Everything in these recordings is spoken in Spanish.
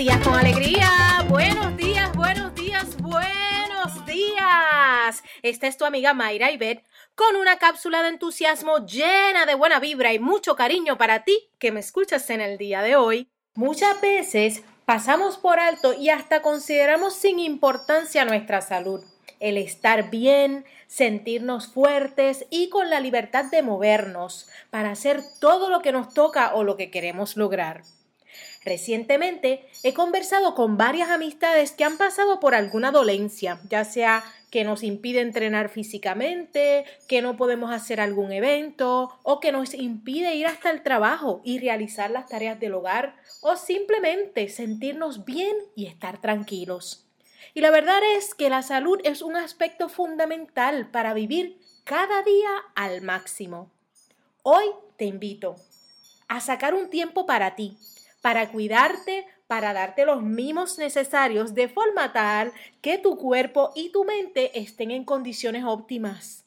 Días con Alegría. Buenos días, buenos días, buenos días. Esta es tu amiga Mayra Ibet con una cápsula de entusiasmo llena de buena vibra y mucho cariño para ti que me escuchas en el día de hoy. Muchas veces pasamos por alto y hasta consideramos sin importancia nuestra salud, el estar bien, sentirnos fuertes y con la libertad de movernos para hacer todo lo que nos toca o lo que queremos lograr. Recientemente he conversado con varias amistades que han pasado por alguna dolencia, ya sea que nos impide entrenar físicamente, que no podemos hacer algún evento o que nos impide ir hasta el trabajo y realizar las tareas del hogar o simplemente sentirnos bien y estar tranquilos. Y la verdad es que la salud es un aspecto fundamental para vivir cada día al máximo. Hoy te invito a sacar un tiempo para ti, para cuidarte, para darte los mimos necesarios de forma tal que tu cuerpo y tu mente estén en condiciones óptimas.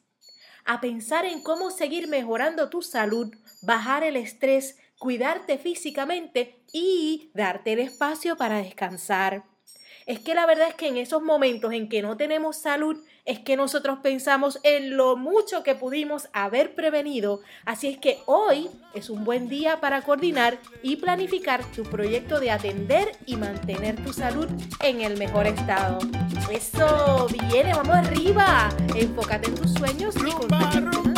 A pensar en cómo seguir mejorando tu salud, bajar el estrés, cuidarte físicamente y darte el espacio para descansar. Es que la verdad es que en esos momentos en que no tenemos salud, es que nosotros pensamos en lo mucho que pudimos haber prevenido. Así es que hoy es un buen día para coordinar y planificar tu proyecto de atender y mantener tu salud en el mejor estado. Eso, viene, vamos arriba. Enfócate en tus sueños y